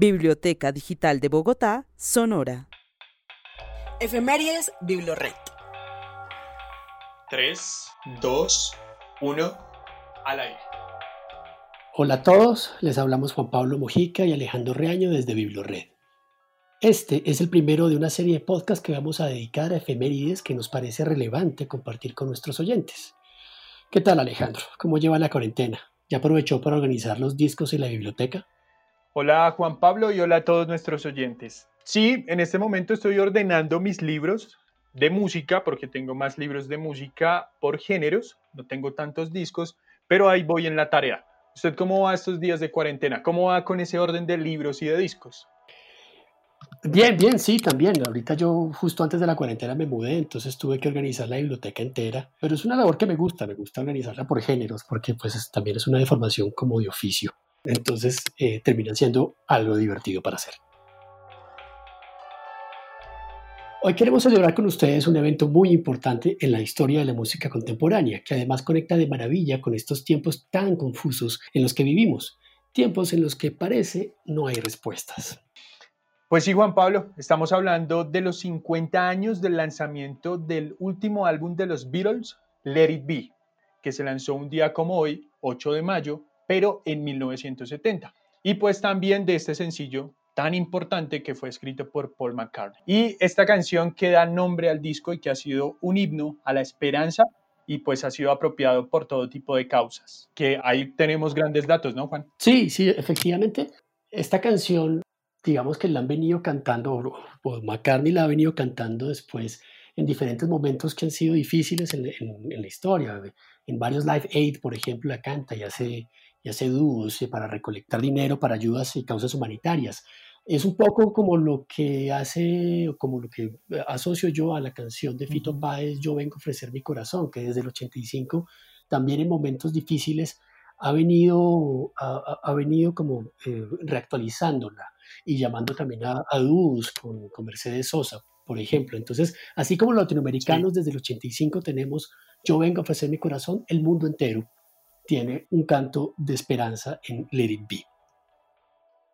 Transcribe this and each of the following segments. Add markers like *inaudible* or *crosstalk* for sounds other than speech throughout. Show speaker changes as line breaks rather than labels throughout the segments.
Biblioteca Digital de Bogotá, Sonora.
Efemérides Biblored.
3, 2, 1, al aire.
Hola a todos, les hablamos Juan Pablo Mojica y Alejandro Reaño desde Biblored. Este es el primero de una serie de podcasts que vamos a dedicar a efemérides que nos parece relevante compartir con nuestros oyentes. ¿Qué tal Alejandro? ¿Cómo lleva la cuarentena? ¿Ya aprovechó para organizar los discos y la biblioteca?
Hola Juan Pablo y hola a todos nuestros oyentes. Sí, en este momento estoy ordenando mis libros de música porque tengo más libros de música por géneros, no tengo tantos discos, pero ahí voy en la tarea. ¿Usted cómo va estos días de cuarentena? ¿Cómo va con ese orden de libros y de discos?
Bien, bien, sí, también. Ahorita yo justo antes de la cuarentena me mudé, entonces tuve que organizar la biblioteca entera, pero es una labor que me gusta, me gusta organizarla por géneros, porque pues también es una deformación como de oficio. Entonces eh, termina siendo algo divertido para hacer. Hoy queremos celebrar con ustedes un evento muy importante en la historia de la música contemporánea, que además conecta de maravilla con estos tiempos tan confusos en los que vivimos, tiempos en los que parece no hay respuestas.
Pues sí, Juan Pablo, estamos hablando de los 50 años del lanzamiento del último álbum de los Beatles, Let It Be, que se lanzó un día como hoy, 8 de mayo, pero en 1970. Y pues también de este sencillo tan importante que fue escrito por Paul McCartney. Y esta canción que da nombre al disco y que ha sido un himno a la esperanza y pues ha sido apropiado por todo tipo de causas. Que ahí tenemos grandes datos, ¿no, Juan?
Sí, sí, efectivamente. Esta canción, digamos que la han venido cantando, Paul McCartney la ha venido cantando después en diferentes momentos que han sido difíciles en, en la historia. En varios Live Aid, por ejemplo, la canta y hace, y hace dúos para recolectar dinero para ayudas y causas humanitarias. Es un poco como lo que hace, como lo que asocio yo a la canción de Fito Páez, Yo vengo a ofrecer mi corazón, que desde el 85, también en momentos difíciles, ha venido, ha, venido como eh, reactualizándola y llamando también a, a dúos con, con, Mercedes Sosa, por ejemplo. Entonces, así como los latinoamericanos desde el 85 tenemos Yo vengo a ofrecer mi corazón, el mundo entero tiene un canto de esperanza en Let It Be.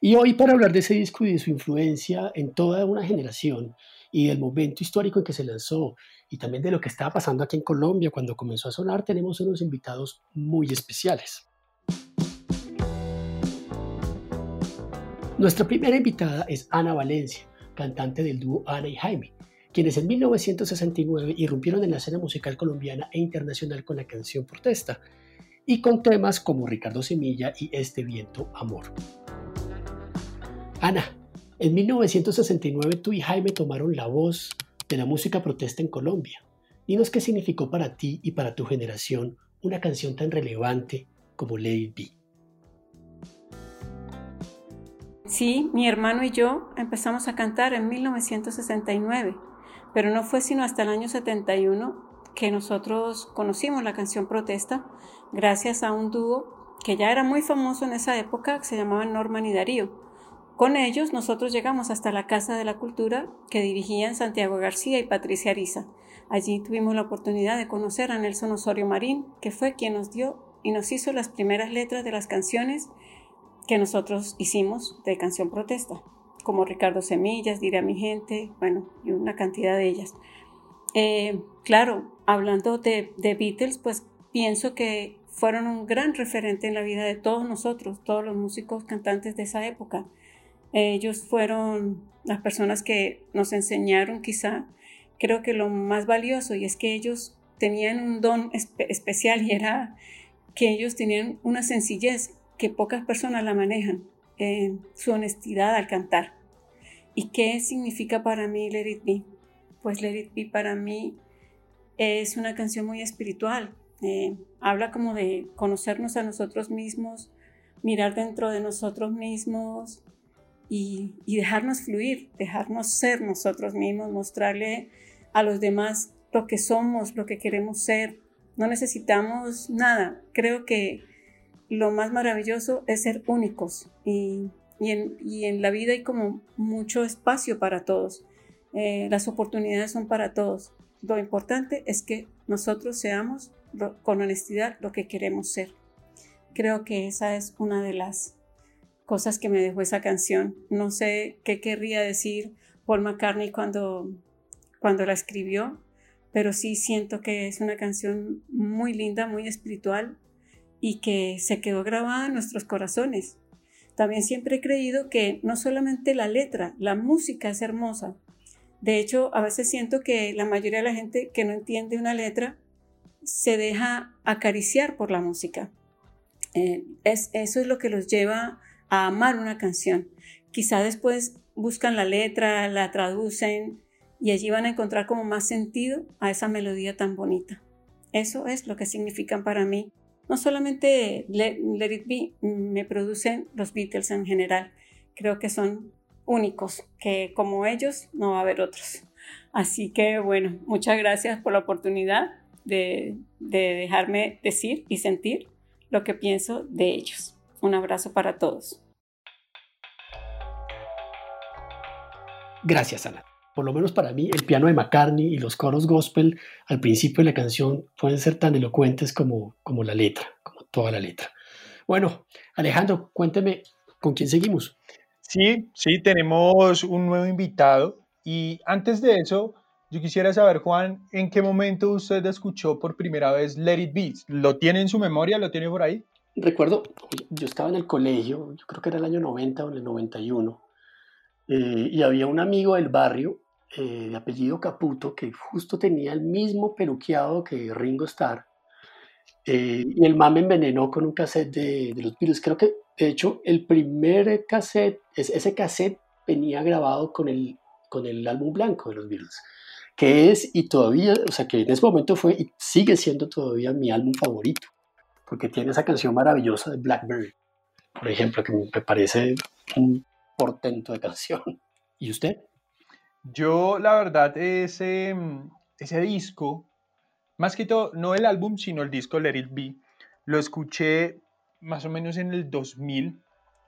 Y hoy para hablar de ese disco y de su influencia en toda una generación y del momento histórico en que se lanzó y también de lo que estaba pasando aquí en Colombia cuando comenzó a sonar, tenemos unos invitados muy especiales. Nuestra primera invitada es Ana Valencia, cantante del dúo Ana y Jaime, quienes en 1969 irrumpieron en la escena musical colombiana e internacional con la canción Protesta y con temas como Ricardo Semilla y Este viento amor. Ana, en 1969 tú y Jaime tomaron la voz de la música protesta en Colombia. Dinos qué significó para ti y para tu generación una canción tan relevante como Lady B.
Sí, mi hermano y yo empezamos a cantar en 1969, pero no fue sino hasta el año 71 que nosotros conocimos la canción Protesta gracias a un dúo que ya era muy famoso en esa época, se llamaba Norman y Darío. Con ellos nosotros llegamos hasta la Casa de la Cultura que dirigían Santiago García y Patricia Ariza. Allí tuvimos la oportunidad de conocer a Nelson Osorio Marín, que fue quien nos dio y nos hizo las primeras letras de las canciones que nosotros hicimos de canción protesta, como Ricardo Semillas, Diré a mi gente, bueno, y una cantidad de ellas. Eh, claro, hablando de Beatles, pues pienso que fueron un gran referente en la vida de todos nosotros, todos los músicos cantantes de esa época. Ellos fueron las personas que nos enseñaron quizá, creo que lo más valioso, y es que ellos tenían un don especial y era que ellos tenían una sencillez que pocas personas la manejan, en su honestidad al cantar. ¿Y qué significa para mí Let It Be? Pues Let It Be para mí es una canción muy espiritual. Eh, habla como de conocernos a nosotros mismos, mirar dentro de nosotros mismos, y, dejarnos fluir, dejarnos ser nosotros mismos, mostrarle a los demás lo que somos, lo que queremos ser. No necesitamos nada. Creo que lo más maravilloso es ser únicos y, en, la vida hay como mucho espacio para todos. Eh, las oportunidades son para todos. Lo importante es que nosotros seamos con honestidad lo que queremos ser. Creo que esa es una de las cosas que me dejó esa canción. No sé qué querría decir Paul McCartney cuando, cuando la escribió, pero sí siento que es una canción muy linda, muy espiritual y que se quedó grabada en nuestros corazones. También siempre he creído que no solamente la letra, la música es hermosa. De hecho, a veces siento que la mayoría de la gente que no entiende una letra se deja acariciar por la música. Eh, es, eso es lo que los lleva a amar una canción. Quizá después buscan la letra, la traducen y allí van a encontrar como más sentido a esa melodía tan bonita. Eso es lo que significan para mí no solamente Let, It Be, me producen los Beatles en general. Creo que son únicos, que como ellos no va a haber otros. Así que bueno, muchas gracias por la oportunidad de, de dejarme decir y sentir lo que pienso de ellos. Un abrazo para todos.
Gracias, Ana por lo menos para mí, el piano de McCartney y los coros gospel al principio de la canción pueden ser tan elocuentes como, como la letra, como toda la letra. Bueno, Alejandro, cuénteme, ¿con quién seguimos?
Sí, sí, tenemos un nuevo invitado y antes de eso, yo quisiera saber, Juan, ¿en qué momento usted escuchó por primera vez Let It Be? ¿Lo tiene en su memoria? ¿Lo tiene por ahí?
Recuerdo, yo estaba en el colegio, yo creo que era el año 90 o el 91, eh, y había un amigo del barrio eh, de apellido Caputo, que justo tenía el mismo peluqueado que Ringo Starr. Eh, y el man envenenó con un cassette de, de, los Beatles. Creo que, de hecho, el primer cassette, ese cassette venía grabado con el, con el álbum blanco de los Beatles, que es y todavía, o sea, que en ese momento fue y sigue siendo todavía mi álbum favorito, porque tiene esa canción maravillosa de Blackberry, por ejemplo, que me parece un portento de canción. *laughs* ¿Y usted?
Yo, la verdad, ese, mm, ese disco, más que todo, no el álbum, sino el disco Let It Be, lo escuché más o menos en el 2000.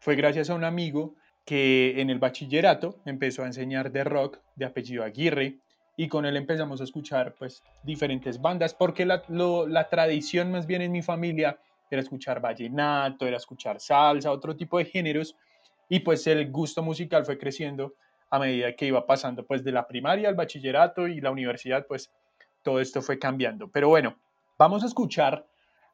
Fue gracias a un amigo que en el bachillerato empezó a enseñar de rock de apellido Aguirre y con él empezamos a escuchar pues diferentes bandas porque la, la tradición más bien en mi familia era escuchar vallenato, era escuchar salsa, otro tipo de géneros y pues el gusto musical fue creciendo a medida que iba pasando pues de la primaria al bachillerato y la universidad, pues todo esto fue cambiando. Pero bueno, vamos a escuchar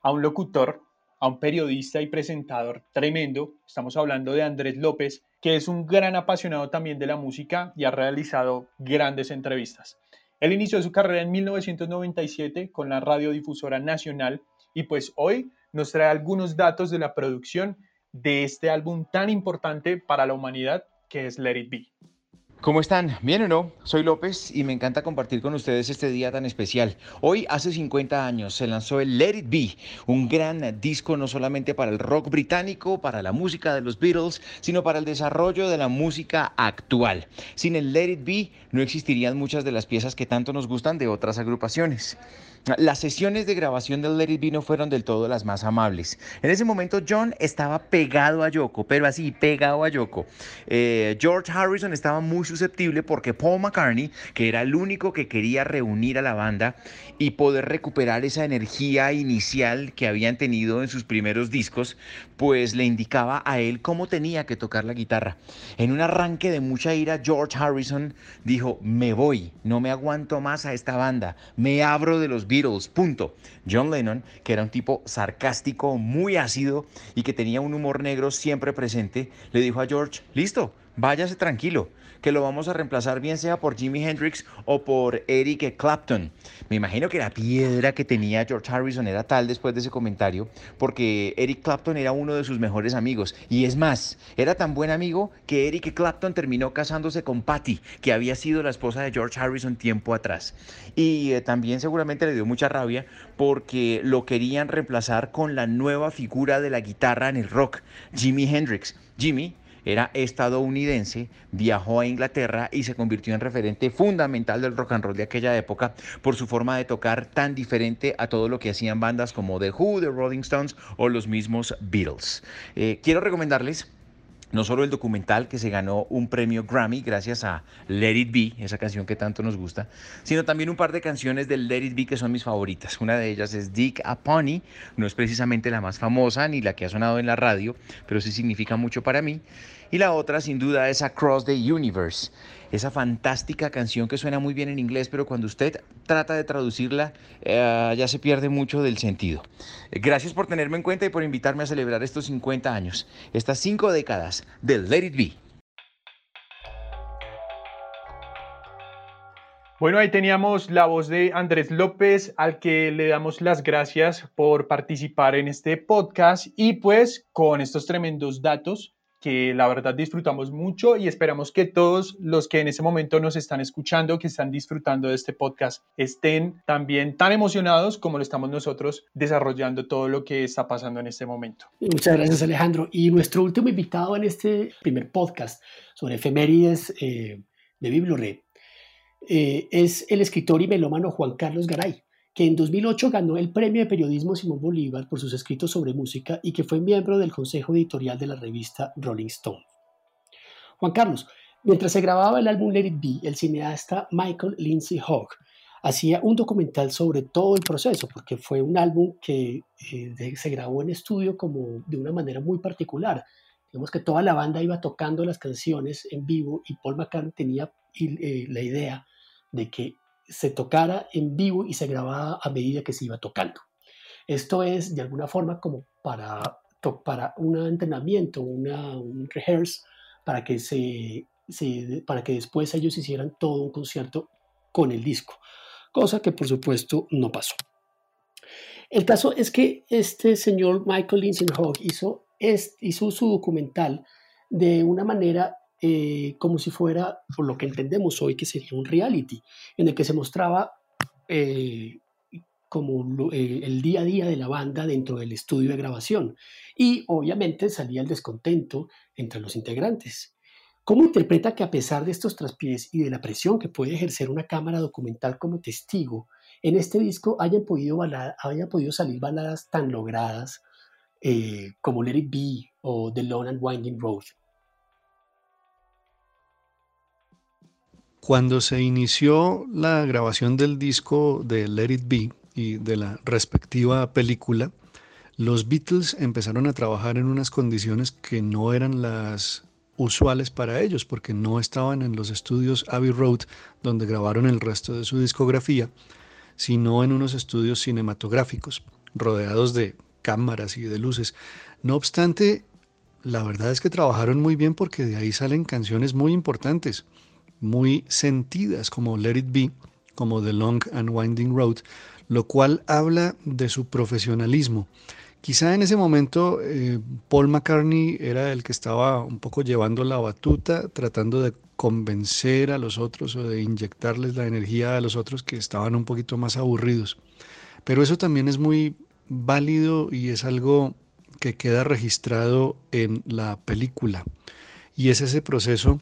a un locutor, a un periodista y presentador tremendo. Estamos hablando de Andrés López, que es un gran apasionado también de la música y ha realizado grandes entrevistas. Él inició su carrera en 1997 con la radiodifusora nacional y pues hoy nos trae algunos datos de la producción de este álbum tan importante para la humanidad que es Let It Be.
¿Cómo están? ¿Bien o no? Soy López y me encanta compartir con ustedes este día tan especial. Hoy, hace 50 años, se lanzó el Let It Be, un gran disco no solamente para el rock británico, para la música de los Beatles, sino para el desarrollo de la música actual. Sin el Let It Be no existirían muchas de las piezas que tanto nos gustan de otras agrupaciones. Las sesiones de grabación del Let It Be no fueron del todo las más amables. En ese momento John estaba pegado a Yoko, pero así, pegado a Yoko. Eh, George Harrison estaba muy susceptible porque Paul McCartney, que era el único que quería reunir a la banda y poder recuperar esa energía inicial que habían tenido en sus primeros discos, pues le indicaba a él cómo tenía que tocar la guitarra. En un arranque de mucha ira, George Harrison dijo, me voy, no me aguanto más a esta banda, me abro de los Beatles, punto. John Lennon, que era un tipo sarcástico, muy ácido y que tenía un humor negro siempre presente, le dijo a George, listo, váyase tranquilo, que lo vamos a reemplazar bien sea por Jimi Hendrix o por Eric Clapton. Me imagino que la piedra que tenía George Harrison era tal después de ese comentario, porque Eric Clapton era uno de sus mejores amigos. Y es más, era tan buen amigo que Eric Clapton terminó casándose con Patty, que había sido la esposa de George Harrison tiempo atrás. Y eh, también seguramente le dio mucha rabia porque lo querían reemplazar con la nueva figura de la guitarra en el rock, Jimi Hendrix. Jimmy era estadounidense, viajó a Inglaterra y se convirtió en referente fundamental del rock and roll de aquella época por su forma de tocar tan diferente a todo lo que hacían bandas como The Who, The Rolling Stones o los mismos Beatles. Eh, quiero recomendarles no solo el documental que se ganó un premio Grammy gracias a Let It Be, esa canción que tanto nos gusta, sino también un par de canciones del Let It Be que son mis favoritas. Una de ellas es Dick a Pony, no es precisamente la más famosa ni la que ha sonado en la radio, pero sí significa mucho para mí. Y la otra, sin duda, es Across the Universe, esa fantástica canción que suena muy bien en inglés, pero cuando usted trata de traducirla, eh, ya se pierde mucho del sentido. Gracias por tenerme en cuenta y por invitarme a celebrar estos 50 años, estas cinco décadas del Let It Be.
Bueno, ahí teníamos la voz de Andrés López, al que le damos las gracias por participar en este podcast y pues con estos tremendos datos que la verdad disfrutamos mucho y esperamos que todos los que en ese momento nos están escuchando, que están disfrutando de este podcast, estén también tan emocionados como lo estamos nosotros desarrollando todo lo que está pasando en este momento.
Muchas gracias Alejandro. Y nuestro último invitado en este primer podcast sobre efemérides eh, de Bibliored eh, es el escritor y melómano Juan Carlos Garay que en 2008 ganó el Premio de Periodismo Simón Bolívar por sus escritos sobre música y que fue miembro del consejo editorial de la revista Rolling Stone. Juan Carlos, mientras se grababa el álbum Let It Be, el cineasta Michael Lindsay Hogg hacía un documental sobre todo el proceso, porque fue un álbum que eh, se grabó en estudio como de una manera muy particular. Digamos que toda la banda iba tocando las canciones en vivo y Paul McCartney tenía eh, la idea de que se tocara en vivo y se grababa a medida que se iba tocando. Esto es de alguna forma como para, para un entrenamiento, una, un rehearse, para que, se, para que después ellos hicieran todo un concierto con el disco, cosa que por supuesto no pasó. El caso es que este señor Michael Lindsay Hogg hizo, hizo su documental de una manera eh, como si fuera, por lo que entendemos hoy, que sería un reality, en el que se mostraba eh, como eh, el día a día de la banda dentro del estudio de grabación. Y obviamente salía el descontento entre los integrantes. ¿Cómo interpreta que a pesar de estos traspiés y de la presión que puede ejercer una cámara documental como testigo, en este disco hayan podido, hayan podido salir baladas tan logradas como Let It Be o The Long and Winding Road?
Cuando se inició la grabación del disco de Let It Be y de la respectiva película, los Beatles empezaron a trabajar en unas condiciones que no eran las usuales para ellos, porque no estaban en los estudios Abbey Road donde grabaron el resto de su discografía, sino en unos estudios cinematográficos, rodeados de cámaras y de luces. No obstante, la verdad es que trabajaron muy bien porque de ahí salen canciones muy importantes muy sentidas como Let It Be, como The Long and Winding Road, lo cual habla de su profesionalismo. Quizá en ese momento eh, Paul McCartney era el que estaba un poco llevando la batuta, tratando de convencer a los otros o de inyectarles la energía a los otros que estaban un poquito más aburridos. Pero eso también es muy válido y es algo que queda registrado en la película. Y es ese proceso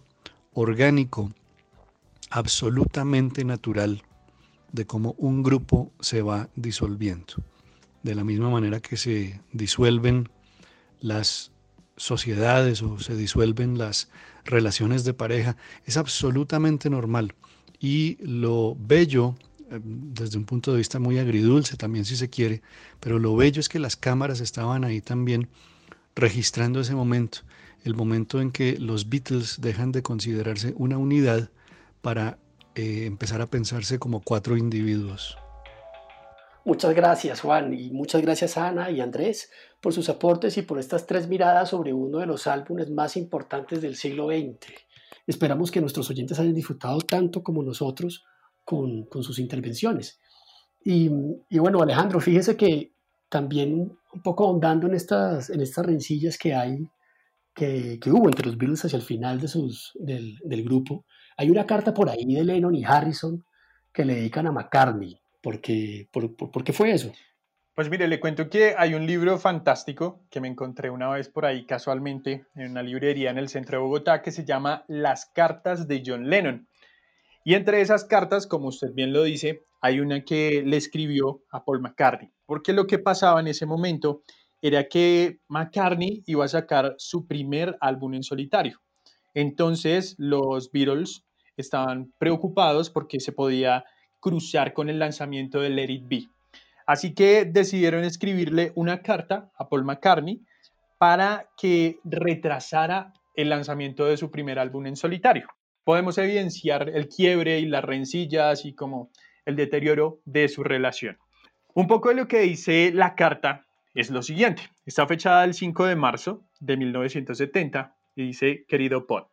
orgánico absolutamente natural de cómo un grupo se va disolviendo. De la misma manera que se disuelven las sociedades o se disuelven las relaciones de pareja, es absolutamente normal. Y lo bello, eh, desde un punto de vista muy agridulce también si se quiere, pero lo bello es que las cámaras estaban ahí también registrando ese momento, el momento en que los Beatles dejan de considerarse una unidad para eh, empezar a pensarse como cuatro individuos.
Muchas gracias Juan y muchas gracias Ana y Andrés por sus aportes y por estas tres miradas sobre uno de los álbumes más importantes del siglo XX. Esperamos que nuestros oyentes hayan disfrutado tanto como nosotros con, sus intervenciones. Y, bueno, Alejandro, fíjese que también un poco ahondando en estas, en estas rencillas que hay, que, hubo entre los Beatles hacia el final de sus, del grupo, hay una carta por ahí de Lennon y Harrison que le dedican a McCartney. ¿Por qué, por, qué fue eso?
Pues mire, le cuento que hay un libro fantástico que me encontré una vez por ahí casualmente en una librería en el centro de Bogotá que se llama Las cartas de John Lennon. Y entre esas cartas, como usted bien lo dice, hay una que le escribió a Paul McCartney, porque lo que pasaba en ese momento era que McCartney iba a sacar su primer álbum en solitario. Entonces los Beatles estaban preocupados porque se podía cruzar con el lanzamiento de Let It Be. Así que decidieron escribirle una carta a Paul McCartney para que retrasara el lanzamiento de su primer álbum en solitario. Podemos evidenciar el quiebre y las rencillas y como el deterioro de su relación. Un poco de lo que dice la carta es lo siguiente. Está fechada el 5 de marzo de 1970 y dice, querido Paul,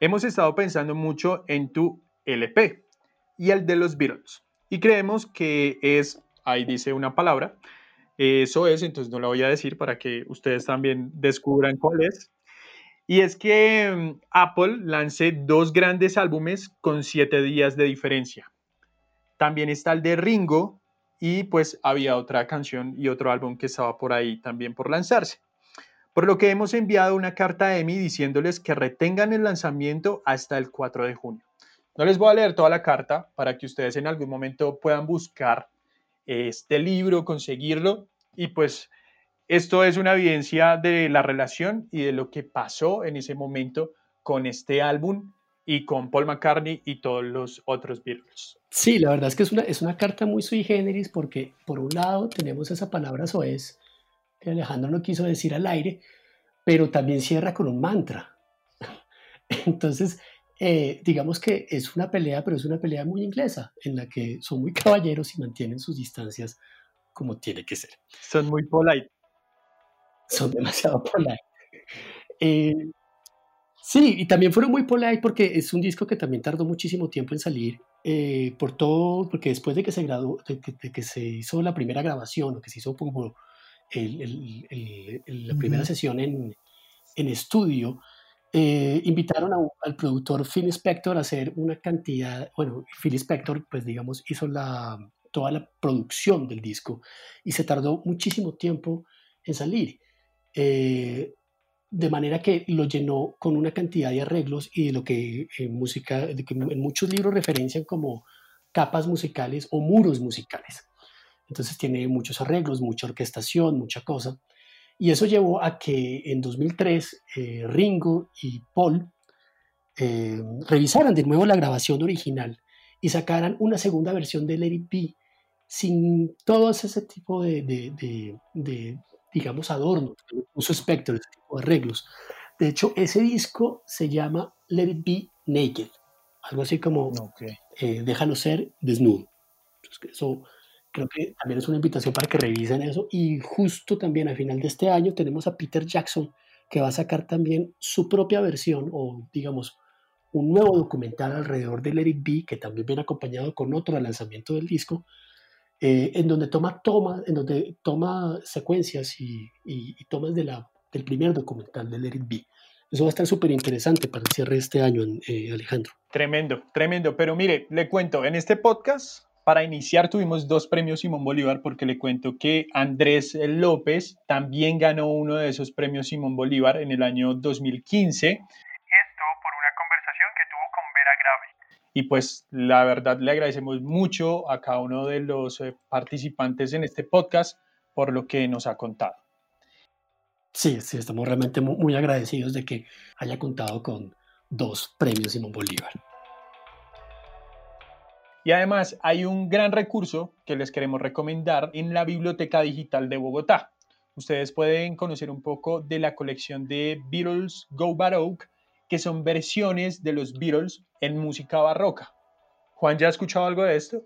hemos estado pensando mucho en tu LP y el de los Beatles y creemos que es, ahí dice una palabra, eso es, entonces no la voy a decir para que ustedes también descubran cuál es. Y es que mm, Apple lance dos grandes álbumes con siete días de diferencia. También está el de Ringo y pues había otra canción y otro álbum que estaba por ahí también por lanzarse. Por lo que hemos enviado una carta a EMI diciéndoles que retengan el lanzamiento hasta el 4 de junio. No les voy a leer toda la carta para que ustedes en algún momento puedan buscar este libro, conseguirlo y pues esto es una evidencia de la relación y de lo que pasó en ese momento con este álbum y con Paul McCartney y todos los otros Beatles.
Sí, la verdad es que es una, es una carta muy sui generis porque por un lado tenemos esa palabra soez que Alejandro no quiso decir al aire, pero también cierra con un mantra. *laughs* Entonces, eh, digamos que es una pelea, pero es una pelea muy inglesa, en la que son muy caballeros y mantienen sus distancias como tiene que ser.
Son muy polite
son demasiado polite. *laughs* Eh, sí, y también fueron muy polite porque es un disco que también tardó muchísimo tiempo en salir, eh, por todo, porque después de que se graduó, de que, se hizo la primera grabación, o que se hizo como la primera sesión en, en estudio, eh, invitaron al productor Phil Spector a hacer una cantidad, bueno, Phil Spector, pues digamos, hizo la, toda la producción del disco y se tardó muchísimo tiempo en salir. Eh, de manera que lo llenó con una cantidad de arreglos y de lo que en música, de que en muchos libros referencian como capas musicales o muros musicales. Entonces tiene muchos arreglos, mucha orquestación, mucha cosa. Y eso llevó a que en 2003 eh, Ringo y Paul eh, revisaran de nuevo la grabación original y sacaran una segunda versión de Let It Be sin todo ese tipo de, de digamos, adornos, puso Spectre, ese tipo de arreglos. De hecho, ese disco se llama Let It Be Naked, algo así como eh, Déjalo ser desnudo. eso creo que también es una invitación para que revisen eso. Y justo también a final de este año tenemos a Peter Jackson, que va a sacar también su propia versión, o digamos, un nuevo documental alrededor de Let It Be, que también viene acompañado con otro lanzamiento del disco, eh, en donde toma tomas, en donde toma secuencias y, y, tomas de la, del primer documental de Let It Be. Eso va a estar súper interesante para el cierre de este año, eh, Alejandro.
Tremendo, tremendo. Pero mire, le cuento, en este podcast, para iniciar, tuvimos dos premios Simón Bolívar, porque le cuento que Andrés López también ganó uno de esos premios Simón Bolívar en el año 2015 Y pues la verdad le agradecemos mucho a cada uno de los eh, participantes en este podcast por lo que nos ha contado.
Sí, sí, estamos realmente muy agradecidos de que haya contado con dos premios Simón Bolívar.
Y además hay un gran recurso que les queremos recomendar en la Biblioteca Digital de Bogotá. Ustedes pueden conocer un poco de la colección de Beatles Go Baroque que son versiones de los Beatles en música barroca. Juan, ¿ya ha escuchado algo de esto?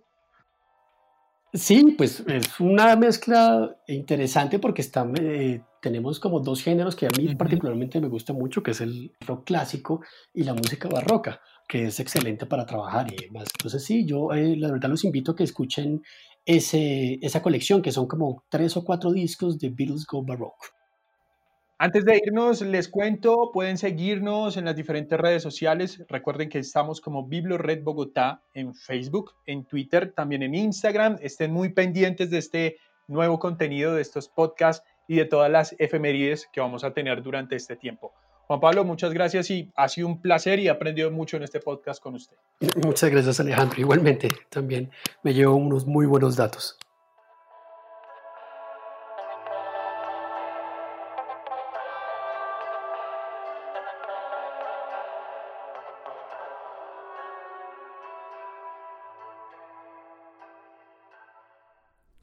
Sí, pues es una mezcla interesante porque está, eh, tenemos como dos géneros que a mí particularmente me gusta mucho, que es el rock clásico y la música barroca, que es excelente para trabajar y demás. Entonces sí, yo eh, la verdad los invito a que escuchen ese, esa colección, que son como tres o cuatro discos de Beatles Go Baroque.
Antes de irnos, les cuento, pueden seguirnos en las diferentes redes sociales. Recuerden que estamos como BiblioRed Bogotá en Facebook, en Twitter, también en Instagram. Estén muy pendientes de este nuevo contenido, de estos podcasts y de todas las efemérides que vamos a tener durante este tiempo. Juan Pablo, muchas gracias y ha sido un placer y he aprendido mucho en este podcast con usted.
Muchas gracias, Alejandro. Igualmente, también me llevo unos muy buenos datos.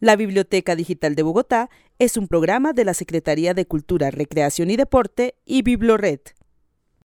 La Biblioteca Digital de Bogotá es un programa de la Secretaría de Cultura, Recreación y Deporte y Biblored.